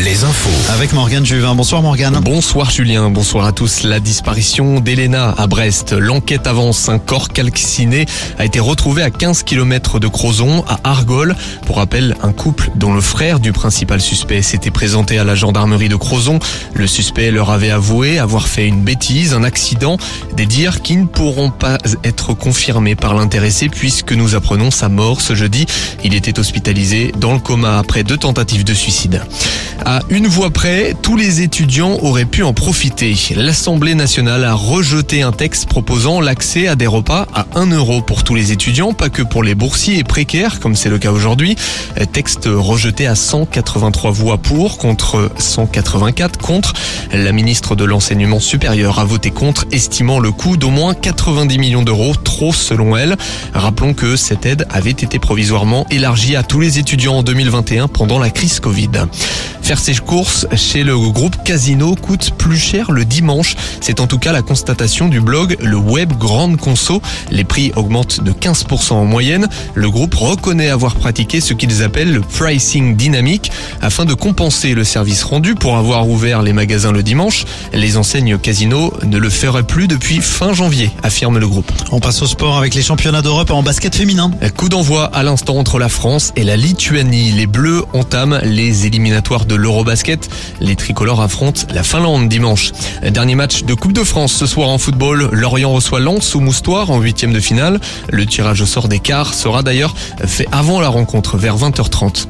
Les infos. Avec Morgane Juvin. Bonsoir Morgane. Bonsoir Julien, bonsoir à tous. La disparition d'Elena à Brest. L'enquête avance. Un corps calciné a été retrouvé à 15 km de Crozon, à Argol. Pour rappel, un couple dont le frère du principal suspect s'était présenté à la gendarmerie de Crozon. Le suspect leur avait avoué avoir fait une bêtise, un accident, des dires qui ne pourront pas être confirmés par l'intéressé puisque nous apprenons sa mort ce jeudi. Il était hospitalisé dans le coma après deux tentatives de suicide. À une voix près, tous les étudiants auraient pu en profiter. L'Assemblée nationale a rejeté un texte proposant l'accès à des repas à 1 euro pour tous les étudiants, pas que pour les boursiers et précaires, comme c'est le cas aujourd'hui. Texte rejeté à 183 voix pour, contre 184 contre. La ministre de l'Enseignement supérieur a voté contre, estimant le coût d'au moins 90 millions d'euros, trop selon elle. Rappelons que cette aide avait été provisoirement élargie à tous les étudiants en 2021 pendant la crise Covid. Faire ses courses chez le groupe Casino coûte plus cher le dimanche. C'est en tout cas la constatation du blog Le Web Grande Conso. Les prix augmentent de 15% en moyenne. Le groupe reconnaît avoir pratiqué ce qu'ils appellent le pricing dynamique afin de compenser le service rendu pour avoir ouvert les magasins le dimanche. Les enseignes Casino ne le feraient plus depuis fin janvier, affirme le groupe. On passe au sport avec les championnats d'Europe en basket féminin. Coup d'envoi à l'instant entre la France et la Lituanie. Les Bleus entament les éliminatoires de l'Eurobasket. Les tricolores affrontent la Finlande dimanche. Dernier match de Coupe de France ce soir en football. Lorient reçoit Lens ou Moustoir en huitième de finale. Le tirage au sort des quarts sera d'ailleurs fait avant la rencontre vers 20h30.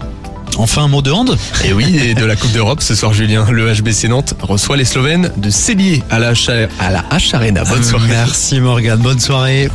Enfin un mot de hand? Et oui, et de la Coupe d'Europe ce soir Julien. Le HBC Nantes reçoit les Slovènes de Célier à la, H à la H Arena. Bonne soirée. Merci Morgane, bonne soirée.